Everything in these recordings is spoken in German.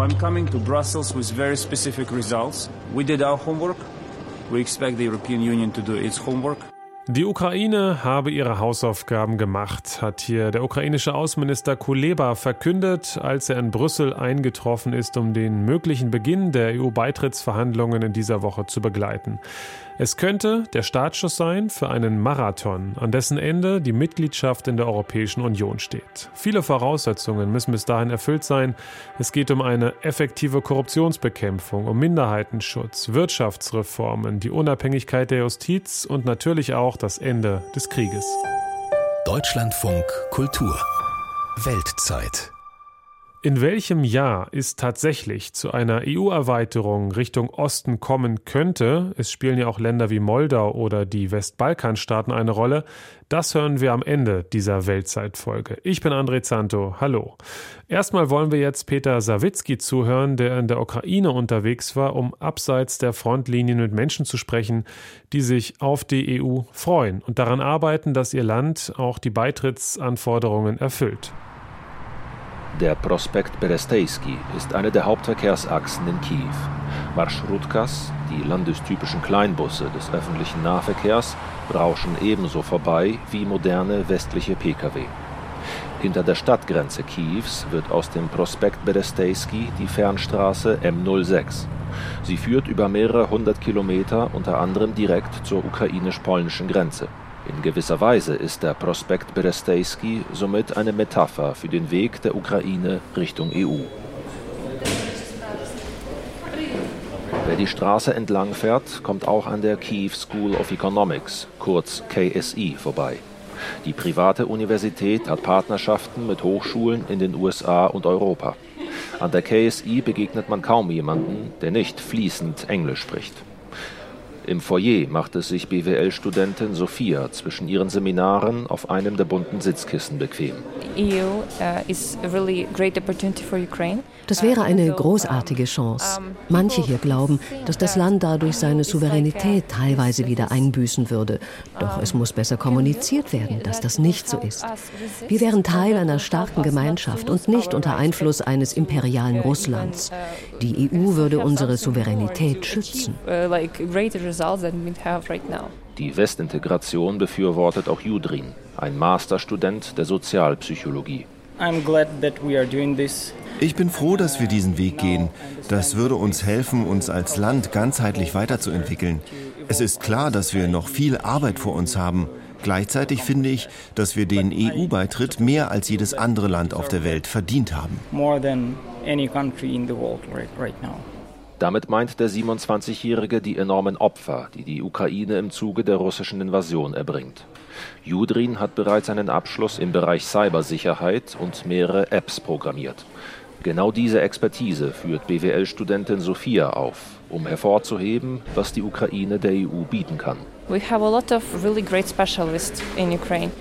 I'm coming to Brussels with very specific results. We did our homework. We expect the European Union to do its homework. Die Ukraine habe ihre Hausaufgaben gemacht, hat hier der ukrainische Außenminister Kuleba verkündet, als er in Brüssel eingetroffen ist, um den möglichen Beginn der EU-Beitrittsverhandlungen in dieser Woche zu begleiten. Es könnte der Startschuss sein für einen Marathon, an dessen Ende die Mitgliedschaft in der Europäischen Union steht. Viele Voraussetzungen müssen bis dahin erfüllt sein. Es geht um eine effektive Korruptionsbekämpfung, um Minderheitenschutz, Wirtschaftsreformen, die Unabhängigkeit der Justiz und natürlich auch das Ende des Krieges. Deutschlandfunk Kultur Weltzeit in welchem Jahr es tatsächlich zu einer EU-Erweiterung Richtung Osten kommen könnte, es spielen ja auch Länder wie Moldau oder die Westbalkanstaaten eine Rolle, das hören wir am Ende dieser Weltzeitfolge. Ich bin André Zanto, hallo. Erstmal wollen wir jetzt Peter Sawicki zuhören, der in der Ukraine unterwegs war, um abseits der Frontlinien mit Menschen zu sprechen, die sich auf die EU freuen und daran arbeiten, dass ihr Land auch die Beitrittsanforderungen erfüllt. Der Prospekt Berestejski ist eine der Hauptverkehrsachsen in Kiew. Marschrutkas, die landestypischen Kleinbusse des öffentlichen Nahverkehrs, rauschen ebenso vorbei wie moderne westliche Pkw. Hinter der Stadtgrenze Kiews wird aus dem Prospekt Berestejski die Fernstraße M06. Sie führt über mehrere hundert Kilometer unter anderem direkt zur ukrainisch-polnischen Grenze. In gewisser Weise ist der Prospekt Berestejski somit eine Metapher für den Weg der Ukraine Richtung EU. Wer die Straße entlang fährt, kommt auch an der Kiev School of Economics, kurz KSI, vorbei. Die private Universität hat Partnerschaften mit Hochschulen in den USA und Europa. An der KSI begegnet man kaum jemanden, der nicht fließend Englisch spricht. Im Foyer machte sich BWL-Studentin Sophia zwischen ihren Seminaren auf einem der bunten Sitzkissen bequem. Uh, das wäre eine großartige Chance. Manche hier glauben, dass das Land dadurch seine Souveränität teilweise wieder einbüßen würde. Doch es muss besser kommuniziert werden, dass das nicht so ist. Wir wären Teil einer starken Gemeinschaft und nicht unter Einfluss eines imperialen Russlands. Die EU würde unsere Souveränität schützen. Die Westintegration befürwortet auch Judrin, ein Masterstudent der Sozialpsychologie. Ich bin froh, dass wir diesen Weg gehen. Das würde uns helfen, uns als Land ganzheitlich weiterzuentwickeln. Es ist klar, dass wir noch viel Arbeit vor uns haben. Gleichzeitig finde ich, dass wir den EU-Beitritt mehr als jedes andere Land auf der Welt verdient haben. Damit meint der 27-Jährige die enormen Opfer, die die Ukraine im Zuge der russischen Invasion erbringt. Judrin hat bereits einen Abschluss im Bereich Cybersicherheit und mehrere Apps programmiert. Genau diese Expertise führt BWL-Studentin Sophia auf, um hervorzuheben, was die Ukraine der EU bieten kann.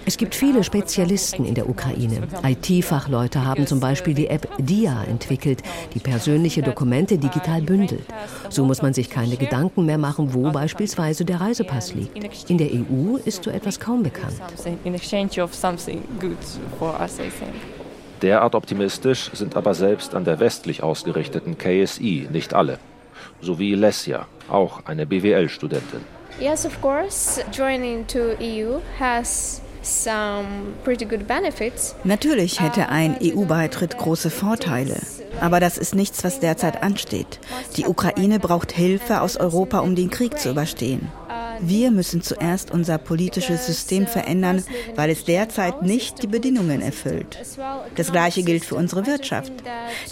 Es gibt viele Spezialisten in der Ukraine. IT-Fachleute haben zum Beispiel die App DIA entwickelt, die persönliche Dokumente digital bündelt. So muss man sich keine Gedanken mehr machen, wo beispielsweise der Reisepass liegt. In der EU ist so etwas kaum bekannt. Derart optimistisch sind aber selbst an der westlich ausgerichteten KSI nicht alle. So wie Lesja, auch eine BWL-Studentin. Yes, of course. Joining to EU has Natürlich hätte ein EU-Beitritt große Vorteile. Aber das ist nichts, was derzeit ansteht. Die Ukraine braucht Hilfe aus Europa, um den Krieg zu überstehen. Wir müssen zuerst unser politisches System verändern, weil es derzeit nicht die Bedingungen erfüllt. Das Gleiche gilt für unsere Wirtschaft.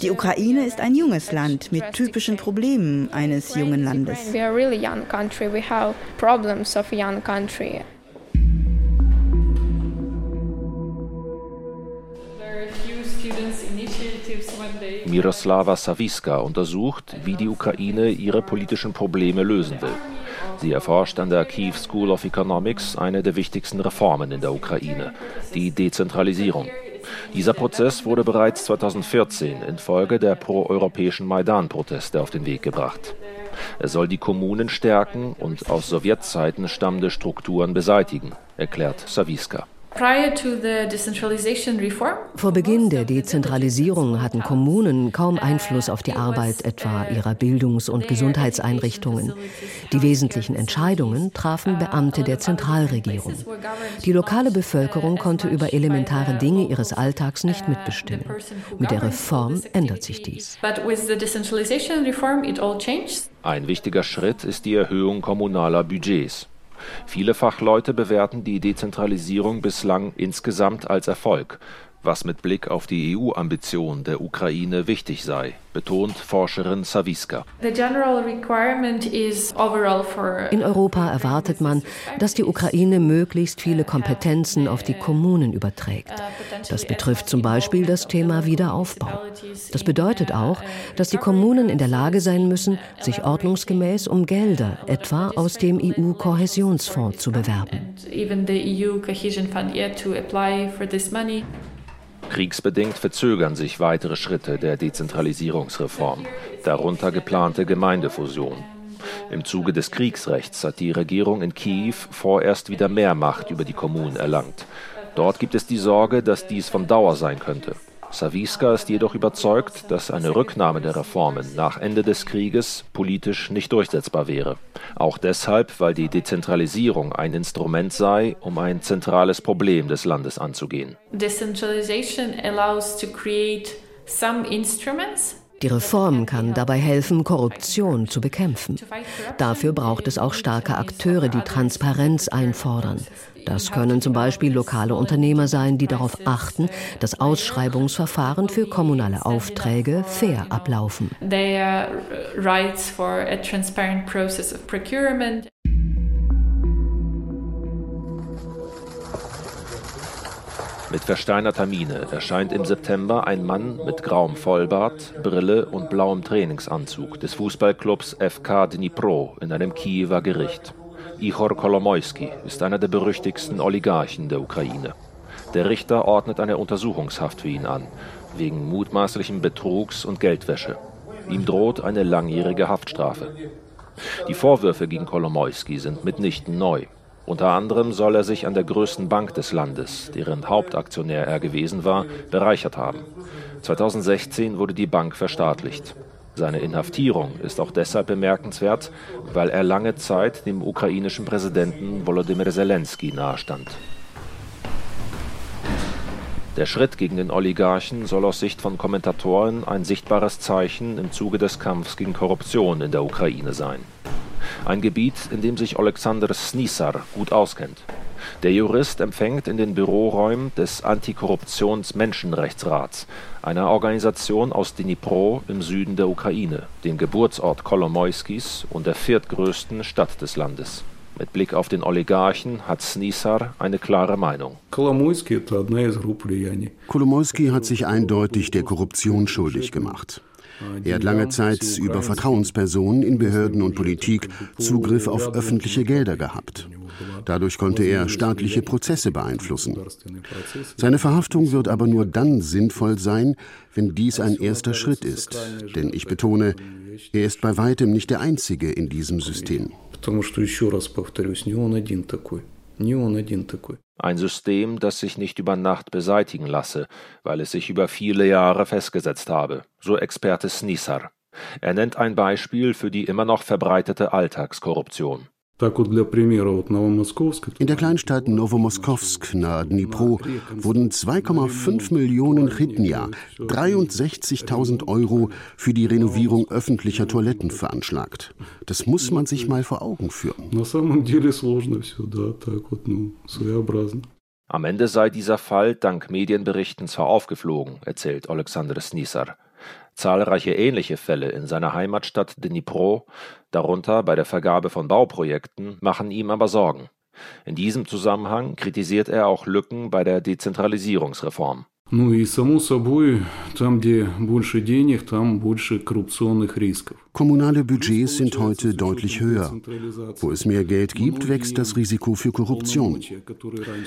Die Ukraine ist ein junges Land mit typischen Problemen eines jungen Landes. Miroslava Saviska untersucht, wie die Ukraine ihre politischen Probleme lösen will. Sie erforscht an der Kiew School of Economics eine der wichtigsten Reformen in der Ukraine, die Dezentralisierung. Dieser Prozess wurde bereits 2014 infolge der proeuropäischen Maidan-Proteste auf den Weg gebracht. Er soll die Kommunen stärken und aus Sowjetzeiten stammende Strukturen beseitigen, erklärt Saviska. Vor Beginn der Dezentralisierung hatten Kommunen kaum Einfluss auf die Arbeit etwa ihrer Bildungs- und Gesundheitseinrichtungen. Die wesentlichen Entscheidungen trafen Beamte der Zentralregierung. Die lokale Bevölkerung konnte über elementare Dinge ihres Alltags nicht mitbestimmen. Mit der Reform ändert sich dies. Ein wichtiger Schritt ist die Erhöhung kommunaler Budgets. Viele Fachleute bewerten die Dezentralisierung bislang insgesamt als Erfolg was mit Blick auf die EU-Ambition der Ukraine wichtig sei, betont Forscherin Saviska. In Europa erwartet man, dass die Ukraine möglichst viele Kompetenzen auf die Kommunen überträgt. Das betrifft zum Beispiel das Thema Wiederaufbau. Das bedeutet auch, dass die Kommunen in der Lage sein müssen, sich ordnungsgemäß um Gelder, etwa aus dem EU-Kohäsionsfonds, zu bewerben. Kriegsbedingt verzögern sich weitere Schritte der Dezentralisierungsreform, darunter geplante Gemeindefusion. Im Zuge des Kriegsrechts hat die Regierung in Kiew vorerst wieder mehr Macht über die Kommunen erlangt. Dort gibt es die Sorge, dass dies von Dauer sein könnte. Saviska ist jedoch überzeugt, dass eine Rücknahme der Reformen nach Ende des Krieges politisch nicht durchsetzbar wäre. Auch deshalb, weil die Dezentralisierung ein Instrument sei, um ein zentrales Problem des Landes anzugehen. Decentralization allows to create some instruments die Reform kann dabei helfen, Korruption zu bekämpfen. Dafür braucht es auch starke Akteure, die Transparenz einfordern. Das können zum Beispiel lokale Unternehmer sein, die darauf achten, dass Ausschreibungsverfahren für kommunale Aufträge fair ablaufen. Mit versteinerter Miene erscheint im September ein Mann mit grauem Vollbart, Brille und blauem Trainingsanzug des Fußballclubs FK Dnipro in einem Kiewer Gericht. Ihor Kolomoisky ist einer der berüchtigsten Oligarchen der Ukraine. Der Richter ordnet eine Untersuchungshaft für ihn an, wegen mutmaßlichen Betrugs und Geldwäsche. Ihm droht eine langjährige Haftstrafe. Die Vorwürfe gegen Kolomoisky sind mitnichten neu. Unter anderem soll er sich an der größten Bank des Landes, deren Hauptaktionär er gewesen war, bereichert haben. 2016 wurde die Bank verstaatlicht. Seine Inhaftierung ist auch deshalb bemerkenswert, weil er lange Zeit dem ukrainischen Präsidenten Volodymyr Zelensky nahestand. Der Schritt gegen den Oligarchen soll aus Sicht von Kommentatoren ein sichtbares Zeichen im Zuge des Kampfs gegen Korruption in der Ukraine sein ein Gebiet, in dem sich Alexander Snisar gut auskennt. Der Jurist empfängt in den Büroräumen des Antikorruptions-Menschenrechtsrats, einer Organisation aus Dnipro im Süden der Ukraine, dem Geburtsort Kolomoiskis und der viertgrößten Stadt des Landes. Mit Blick auf den Oligarchen hat Snisar eine klare Meinung. Kolomoisky hat sich eindeutig der Korruption schuldig gemacht. Er hat lange Zeit über Vertrauenspersonen in Behörden und Politik Zugriff auf öffentliche Gelder gehabt. Dadurch konnte er staatliche Prozesse beeinflussen. Seine Verhaftung wird aber nur dann sinnvoll sein, wenn dies ein erster Schritt ist. Denn ich betone, er ist bei weitem nicht der Einzige in diesem System. Ein System, das sich nicht über Nacht beseitigen lasse, weil es sich über viele Jahre festgesetzt habe, so Experte Snisar. Er nennt ein Beispiel für die immer noch verbreitete Alltagskorruption. In der Kleinstadt Novomoskowsk nahe Dnipro wurden 2,5 Millionen Chitnia, 63.000 Euro für die Renovierung öffentlicher Toiletten veranschlagt. Das muss man sich mal vor Augen führen. Am Ende sei dieser Fall dank Medienberichten zwar aufgeflogen, erzählt Alexander Snisar. Zahlreiche ähnliche Fälle in seiner Heimatstadt Dnipro, darunter bei der Vergabe von Bauprojekten, machen ihm aber Sorgen. In diesem Zusammenhang kritisiert er auch Lücken bei der Dezentralisierungsreform. Ну и само собой, там, где больше денег, там больше коррупционных рисков. Kommunale Budgets sind heute deutlich höher. Wo es mehr Geld gibt, wächst das Risiko für Korruption.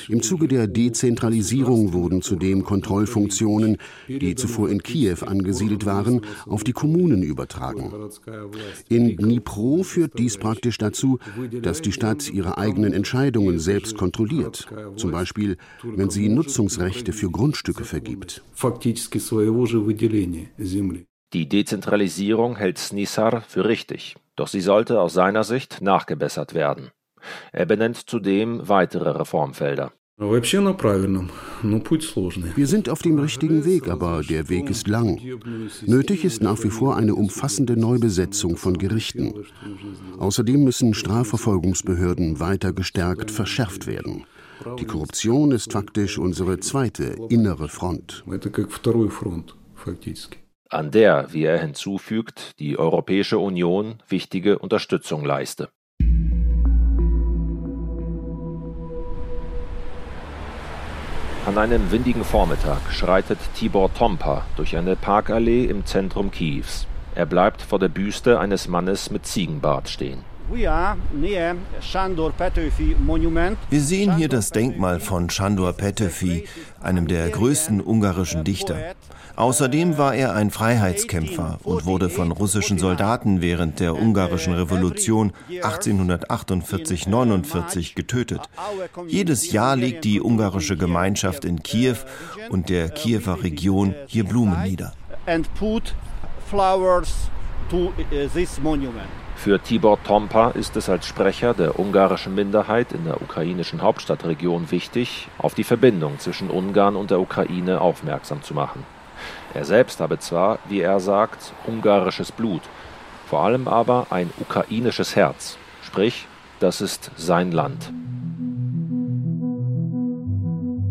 Im Zuge der Dezentralisierung wurden zudem Kontrollfunktionen, die zuvor in Kiew angesiedelt waren, auf die Kommunen übertragen. In Dnipro führt dies praktisch dazu, dass die Stadt ihre eigenen Entscheidungen selbst kontrolliert, zum Beispiel wenn sie Nutzungsrechte für Grundstücke vergibt. Die Dezentralisierung hält Snissar für richtig, doch sie sollte aus seiner Sicht nachgebessert werden. Er benennt zudem weitere Reformfelder. Wir sind auf dem richtigen Weg, aber der Weg ist lang. Nötig ist nach wie vor eine umfassende Neubesetzung von Gerichten. Außerdem müssen Strafverfolgungsbehörden weiter gestärkt verschärft werden. Die Korruption ist faktisch unsere zweite innere Front. An der, wie er hinzufügt, die Europäische Union wichtige Unterstützung leiste. An einem windigen Vormittag schreitet Tibor Tompa durch eine Parkallee im Zentrum Kiews. Er bleibt vor der Büste eines Mannes mit Ziegenbart stehen. Wir sehen hier das Denkmal von Sándor Petőfi, einem der größten ungarischen Dichter. Außerdem war er ein Freiheitskämpfer und wurde von russischen Soldaten während der ungarischen Revolution 1848-49 getötet. Jedes Jahr legt die ungarische Gemeinschaft in Kiew und der Kiewer Region hier Blumen nieder. Für Tibor Tompa ist es als Sprecher der ungarischen Minderheit in der ukrainischen Hauptstadtregion wichtig, auf die Verbindung zwischen Ungarn und der Ukraine aufmerksam zu machen. Er selbst habe zwar, wie er sagt, ungarisches Blut, vor allem aber ein ukrainisches Herz, sprich, das ist sein Land.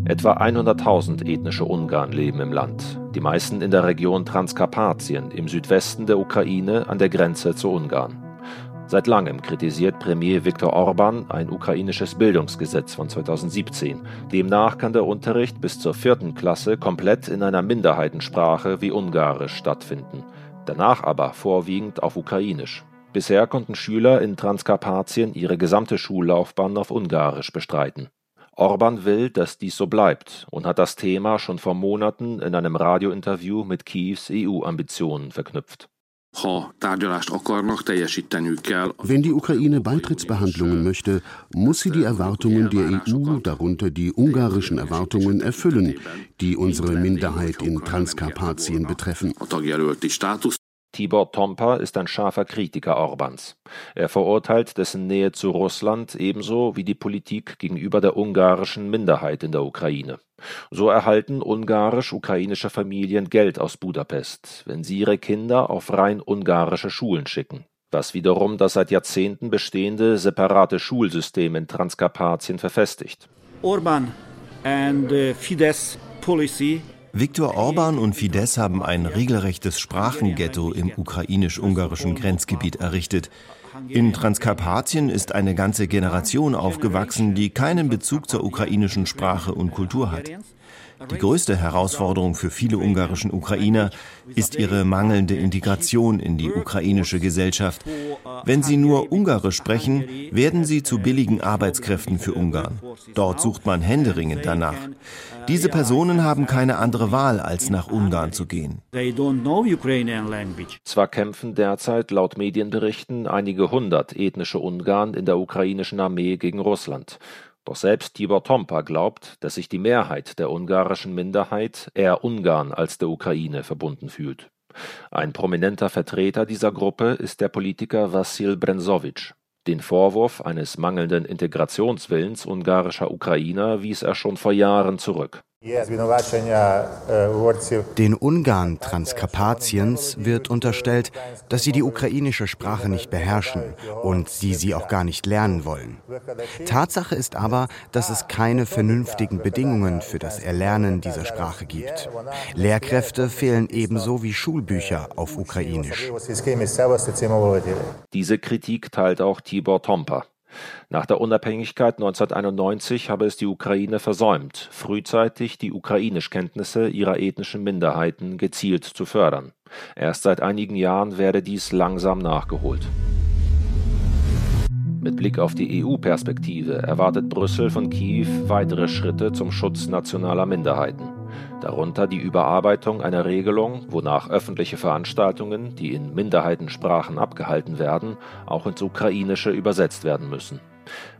Etwa 100.000 ethnische Ungarn leben im Land, die meisten in der Region Transkarpatien im Südwesten der Ukraine an der Grenze zu Ungarn. Seit langem kritisiert Premier Viktor Orban ein ukrainisches Bildungsgesetz von 2017. Demnach kann der Unterricht bis zur vierten Klasse komplett in einer Minderheitensprache wie Ungarisch stattfinden, danach aber vorwiegend auf Ukrainisch. Bisher konnten Schüler in Transkarpatien ihre gesamte Schullaufbahn auf Ungarisch bestreiten. Orban will, dass dies so bleibt und hat das Thema schon vor Monaten in einem Radiointerview mit Kiews EU-Ambitionen verknüpft. Wenn die Ukraine Beitrittsbehandlungen möchte, muss sie die Erwartungen der EU, darunter die ungarischen Erwartungen, erfüllen, die unsere Minderheit in Transkarpatien betreffen. Tibor Tompa ist ein scharfer Kritiker Orbans. Er verurteilt dessen Nähe zu Russland ebenso wie die Politik gegenüber der ungarischen Minderheit in der Ukraine. So erhalten ungarisch-ukrainische Familien Geld aus Budapest, wenn sie ihre Kinder auf rein ungarische Schulen schicken, was wiederum das seit Jahrzehnten bestehende separate Schulsystem in Transkarpatien verfestigt. Orban and uh, Fidesz policy Viktor Orban und Fidesz haben ein regelrechtes Sprachenghetto im ukrainisch-ungarischen Grenzgebiet errichtet. In Transkarpatien ist eine ganze Generation aufgewachsen, die keinen Bezug zur ukrainischen Sprache und Kultur hat. Die größte Herausforderung für viele ungarischen Ukrainer ist ihre mangelnde Integration in die ukrainische Gesellschaft. Wenn sie nur Ungarisch sprechen, werden sie zu billigen Arbeitskräften für Ungarn. Dort sucht man händeringend danach. Diese Personen haben keine andere Wahl, als nach Ungarn zu gehen. Zwar kämpfen derzeit laut Medienberichten einige hundert ethnische Ungarn in der ukrainischen Armee gegen Russland. Doch selbst Tibor Tompa glaubt, dass sich die Mehrheit der ungarischen Minderheit eher Ungarn als der Ukraine verbunden fühlt. Ein prominenter Vertreter dieser Gruppe ist der Politiker Wassil Brenzowitsch. Den Vorwurf eines mangelnden Integrationswillens ungarischer Ukrainer wies er schon vor Jahren zurück. Den Ungarn Transkarpatiens wird unterstellt, dass sie die ukrainische Sprache nicht beherrschen und sie sie auch gar nicht lernen wollen. Tatsache ist aber, dass es keine vernünftigen Bedingungen für das Erlernen dieser Sprache gibt. Lehrkräfte fehlen ebenso wie Schulbücher auf Ukrainisch. Diese Kritik teilt auch Tibor Tompa. Nach der Unabhängigkeit 1991 habe es die Ukraine versäumt, frühzeitig die Ukrainischkenntnisse ihrer ethnischen Minderheiten gezielt zu fördern. Erst seit einigen Jahren werde dies langsam nachgeholt. Mit Blick auf die EU-Perspektive erwartet Brüssel von Kiew weitere Schritte zum Schutz nationaler Minderheiten. Darunter die Überarbeitung einer Regelung, wonach öffentliche Veranstaltungen, die in Minderheitensprachen abgehalten werden, auch ins Ukrainische übersetzt werden müssen.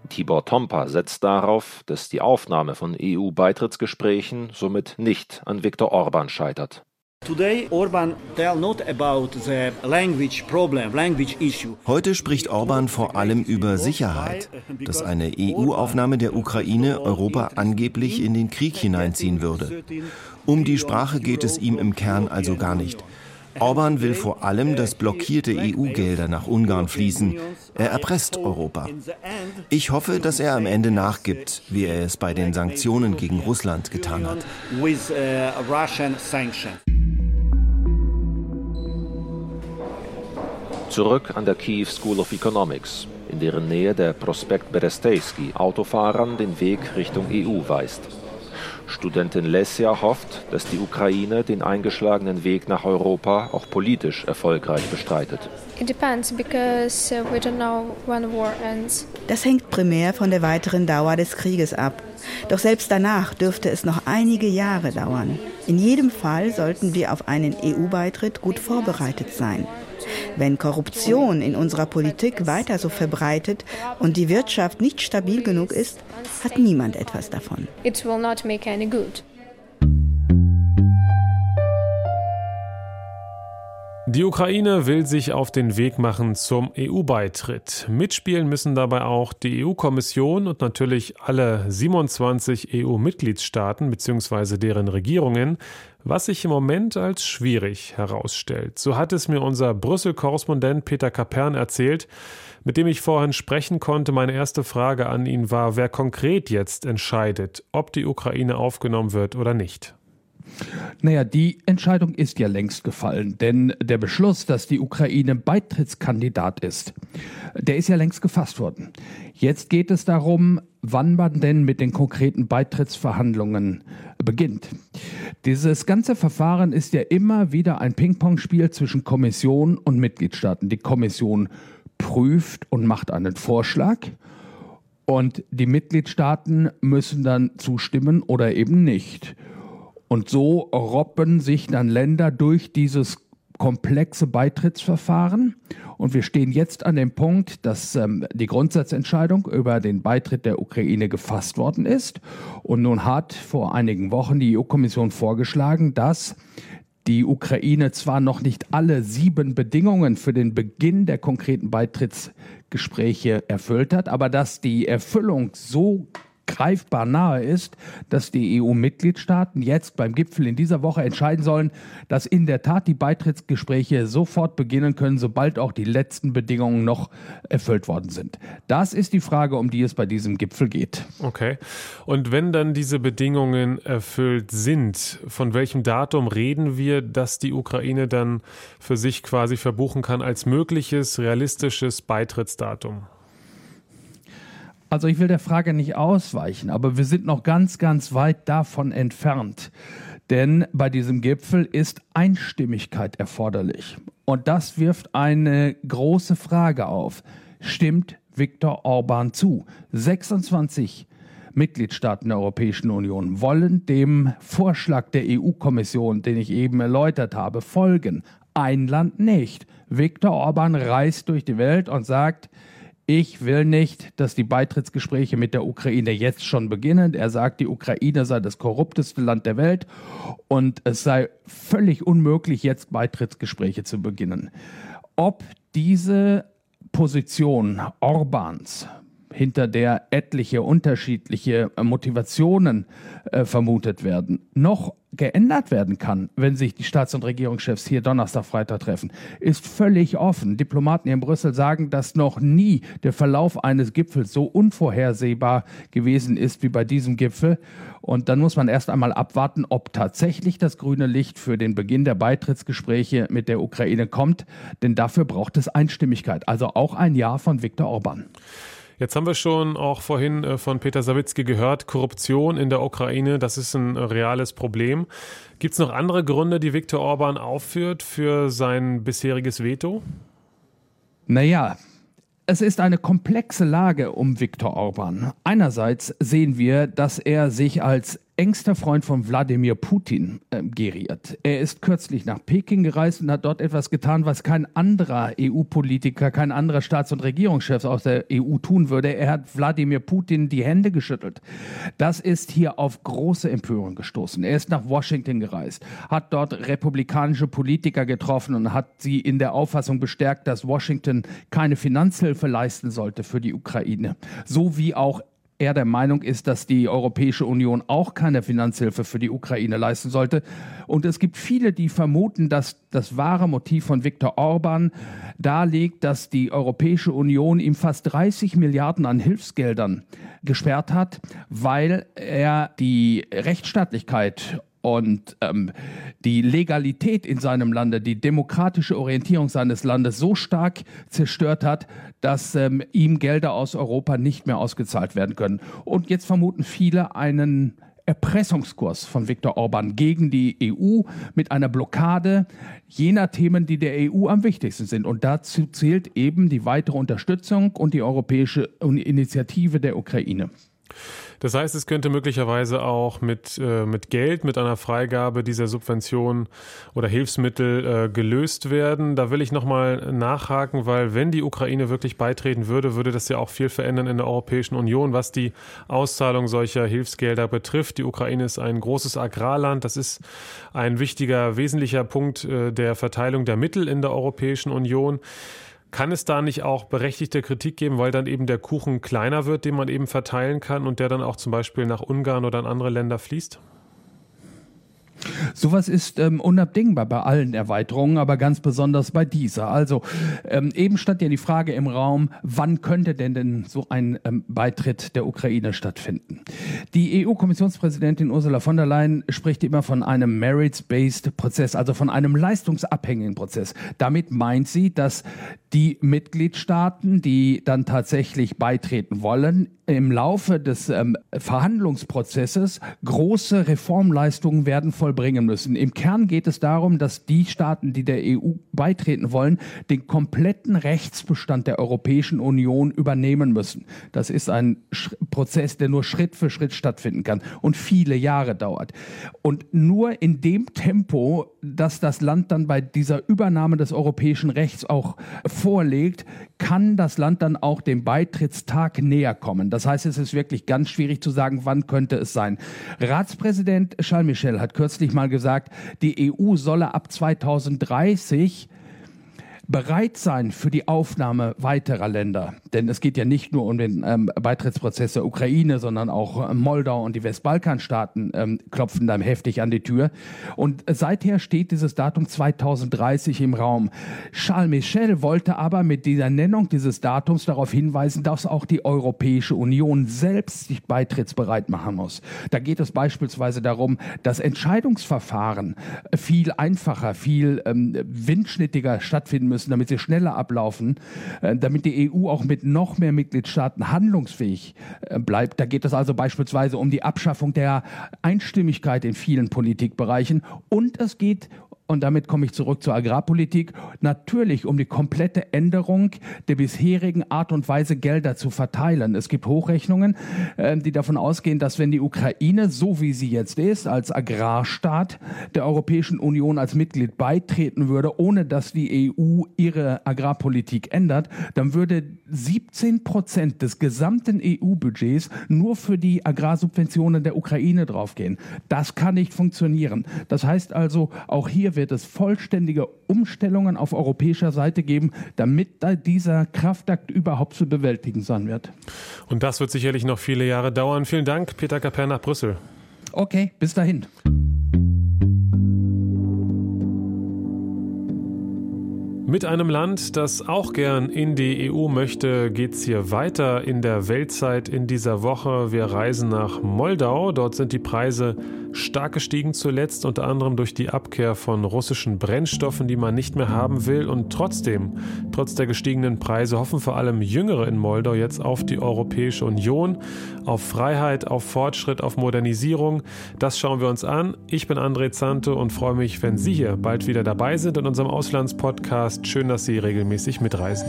Tibor Tompa setzt darauf, dass die Aufnahme von EU-Beitrittsgesprächen somit nicht an Viktor Orban scheitert. Heute spricht Orban vor allem über Sicherheit, dass eine EU-Aufnahme der Ukraine Europa angeblich in den Krieg hineinziehen würde. Um die Sprache geht es ihm im Kern also gar nicht. Orban will vor allem, dass blockierte EU-Gelder nach Ungarn fließen. Er erpresst Europa. Ich hoffe, dass er am Ende nachgibt, wie er es bei den Sanktionen gegen Russland getan hat. Zurück an der Kiew School of Economics, in deren Nähe der Prospekt Berestejski Autofahrern den Weg Richtung EU weist. Studentin Lesia hofft, dass die Ukraine den eingeschlagenen Weg nach Europa auch politisch erfolgreich bestreitet. Uh, das hängt primär von der weiteren Dauer des Krieges ab. Doch selbst danach dürfte es noch einige Jahre dauern. In jedem Fall sollten wir auf einen EU-Beitritt gut vorbereitet sein. Wenn Korruption in unserer Politik weiter so verbreitet und die Wirtschaft nicht stabil genug ist, hat niemand etwas davon. It will not make any good. Die Ukraine will sich auf den Weg machen zum EU-Beitritt. Mitspielen müssen dabei auch die EU-Kommission und natürlich alle 27 EU-Mitgliedstaaten bzw. deren Regierungen, was sich im Moment als schwierig herausstellt. So hat es mir unser Brüssel-Korrespondent Peter Kapern erzählt, mit dem ich vorhin sprechen konnte. Meine erste Frage an ihn war, wer konkret jetzt entscheidet, ob die Ukraine aufgenommen wird oder nicht. Naja, die Entscheidung ist ja längst gefallen, denn der Beschluss, dass die Ukraine Beitrittskandidat ist, der ist ja längst gefasst worden. Jetzt geht es darum, wann man denn mit den konkreten Beitrittsverhandlungen beginnt. Dieses ganze Verfahren ist ja immer wieder ein Ping-Pong-Spiel zwischen Kommission und Mitgliedstaaten. Die Kommission prüft und macht einen Vorschlag. Und die Mitgliedstaaten müssen dann zustimmen oder eben nicht. Und so robben sich dann Länder durch dieses komplexe Beitrittsverfahren. Und wir stehen jetzt an dem Punkt, dass ähm, die Grundsatzentscheidung über den Beitritt der Ukraine gefasst worden ist. Und nun hat vor einigen Wochen die EU-Kommission vorgeschlagen, dass die Ukraine zwar noch nicht alle sieben Bedingungen für den Beginn der konkreten Beitrittsgespräche erfüllt hat, aber dass die Erfüllung so greifbar nahe ist, dass die EU-Mitgliedstaaten jetzt beim Gipfel in dieser Woche entscheiden sollen, dass in der Tat die Beitrittsgespräche sofort beginnen können, sobald auch die letzten Bedingungen noch erfüllt worden sind. Das ist die Frage, um die es bei diesem Gipfel geht. Okay. Und wenn dann diese Bedingungen erfüllt sind, von welchem Datum reden wir, dass die Ukraine dann für sich quasi verbuchen kann als mögliches realistisches Beitrittsdatum? Also ich will der Frage nicht ausweichen, aber wir sind noch ganz, ganz weit davon entfernt. Denn bei diesem Gipfel ist Einstimmigkeit erforderlich. Und das wirft eine große Frage auf. Stimmt Viktor Orban zu? 26 Mitgliedstaaten der Europäischen Union wollen dem Vorschlag der EU-Kommission, den ich eben erläutert habe, folgen. Ein Land nicht. Viktor Orban reist durch die Welt und sagt, ich will nicht, dass die Beitrittsgespräche mit der Ukraine jetzt schon beginnen. Er sagt, die Ukraine sei das korrupteste Land der Welt und es sei völlig unmöglich, jetzt Beitrittsgespräche zu beginnen. Ob diese Position Orbans hinter der etliche unterschiedliche Motivationen äh, vermutet werden, noch geändert werden kann, wenn sich die Staats- und Regierungschefs hier Donnerstag, Freitag treffen, ist völlig offen. Diplomaten hier in Brüssel sagen, dass noch nie der Verlauf eines Gipfels so unvorhersehbar gewesen ist wie bei diesem Gipfel. Und dann muss man erst einmal abwarten, ob tatsächlich das grüne Licht für den Beginn der Beitrittsgespräche mit der Ukraine kommt. Denn dafür braucht es Einstimmigkeit. Also auch ein Ja von Viktor Orban. Jetzt haben wir schon auch vorhin äh, von Peter Sawicki gehört, Korruption in der Ukraine, das ist ein reales Problem. Gibt es noch andere Gründe, die Viktor Orban aufführt für sein bisheriges Veto? Naja, es ist eine komplexe Lage um Viktor Orban. Einerseits sehen wir, dass er sich als engster Freund von Wladimir Putin äh, geriert. Er ist kürzlich nach Peking gereist und hat dort etwas getan, was kein anderer EU-Politiker, kein anderer Staats- und Regierungschef aus der EU tun würde. Er hat Wladimir Putin die Hände geschüttelt. Das ist hier auf große Empörung gestoßen. Er ist nach Washington gereist, hat dort republikanische Politiker getroffen und hat sie in der Auffassung bestärkt, dass Washington keine Finanzhilfe leisten sollte für die Ukraine, so wie auch er der Meinung ist, dass die Europäische Union auch keine Finanzhilfe für die Ukraine leisten sollte. Und es gibt viele, die vermuten, dass das wahre Motiv von Viktor Orban darlegt, dass die Europäische Union ihm fast 30 Milliarden an Hilfsgeldern gesperrt hat, weil er die Rechtsstaatlichkeit und ähm, die Legalität in seinem Lande, die demokratische Orientierung seines Landes so stark zerstört hat, dass ähm, ihm Gelder aus Europa nicht mehr ausgezahlt werden können. Und jetzt vermuten viele einen Erpressungskurs von Viktor Orban gegen die EU mit einer Blockade jener Themen, die der EU am wichtigsten sind. Und dazu zählt eben die weitere Unterstützung und die europäische Initiative der Ukraine. Das heißt, es könnte möglicherweise auch mit, äh, mit Geld, mit einer Freigabe dieser Subventionen oder Hilfsmittel äh, gelöst werden. Da will ich nochmal nachhaken, weil wenn die Ukraine wirklich beitreten würde, würde das ja auch viel verändern in der Europäischen Union, was die Auszahlung solcher Hilfsgelder betrifft. Die Ukraine ist ein großes Agrarland. Das ist ein wichtiger, wesentlicher Punkt äh, der Verteilung der Mittel in der Europäischen Union. Kann es da nicht auch berechtigte Kritik geben, weil dann eben der Kuchen kleiner wird, den man eben verteilen kann und der dann auch zum Beispiel nach Ungarn oder in andere Länder fließt? Sowas ist ähm, unabdingbar bei allen Erweiterungen, aber ganz besonders bei dieser. Also ähm, eben stand ja die Frage im Raum, wann könnte denn denn so ein ähm, Beitritt der Ukraine stattfinden? Die EU-Kommissionspräsidentin Ursula von der Leyen spricht immer von einem Merits-based Prozess, also von einem leistungsabhängigen Prozess. Damit meint sie, dass die Mitgliedstaaten, die dann tatsächlich beitreten wollen, im Laufe des ähm, Verhandlungsprozesses große Reformleistungen werden vollbringen müssen. Im Kern geht es darum, dass die Staaten, die der EU beitreten wollen, den kompletten Rechtsbestand der Europäischen Union übernehmen müssen. Das ist ein Sch Prozess, der nur Schritt für Schritt stattfinden kann und viele Jahre dauert. Und nur in dem Tempo, dass das Land dann bei dieser Übernahme des europäischen Rechts auch vorlegt, kann das Land dann auch dem Beitrittstag näher kommen. Das heißt, es ist wirklich ganz schwierig zu sagen, wann könnte es sein. Ratspräsident Charles Michel hat kürzlich mal gesagt, die EU solle ab 2030 bereit sein für die Aufnahme weiterer Länder. Denn es geht ja nicht nur um den ähm, Beitrittsprozess der Ukraine, sondern auch äh, Moldau und die Westbalkanstaaten ähm, klopfen dann heftig an die Tür. Und seither steht dieses Datum 2030 im Raum. Charles Michel wollte aber mit dieser Nennung dieses Datums darauf hinweisen, dass auch die Europäische Union selbst sich beitrittsbereit machen muss. Da geht es beispielsweise darum, dass Entscheidungsverfahren viel einfacher, viel ähm, windschnittiger stattfinden müssen müssen, damit sie schneller ablaufen, äh, damit die EU auch mit noch mehr Mitgliedstaaten handlungsfähig äh, bleibt. Da geht es also beispielsweise um die Abschaffung der Einstimmigkeit in vielen Politikbereichen und es geht und damit komme ich zurück zur Agrarpolitik, natürlich um die komplette Änderung der bisherigen Art und Weise, Gelder zu verteilen. Es gibt Hochrechnungen, äh, die davon ausgehen, dass wenn die Ukraine, so wie sie jetzt ist, als Agrarstaat der Europäischen Union als Mitglied beitreten würde, ohne dass die EU ihre Agrarpolitik ändert, dann würde 17 Prozent des gesamten EU-Budgets nur für die Agrarsubventionen der Ukraine draufgehen. Das kann nicht funktionieren. Das heißt also, auch hier wird es vollständige Umstellungen auf europäischer Seite geben, damit dieser Kraftakt überhaupt zu bewältigen sein wird. Und das wird sicherlich noch viele Jahre dauern. Vielen Dank, Peter Kapern nach Brüssel. Okay, bis dahin. Mit einem Land, das auch gern in die EU möchte, geht es hier weiter in der Weltzeit in dieser Woche. Wir reisen nach Moldau. Dort sind die Preise stark gestiegen zuletzt, unter anderem durch die Abkehr von russischen Brennstoffen, die man nicht mehr haben will. Und trotzdem, trotz der gestiegenen Preise, hoffen vor allem Jüngere in Moldau jetzt auf die Europäische Union, auf Freiheit, auf Fortschritt, auf Modernisierung. Das schauen wir uns an. Ich bin André Zante und freue mich, wenn Sie hier bald wieder dabei sind in unserem Auslandspodcast. Schön, dass Sie regelmäßig mitreisen.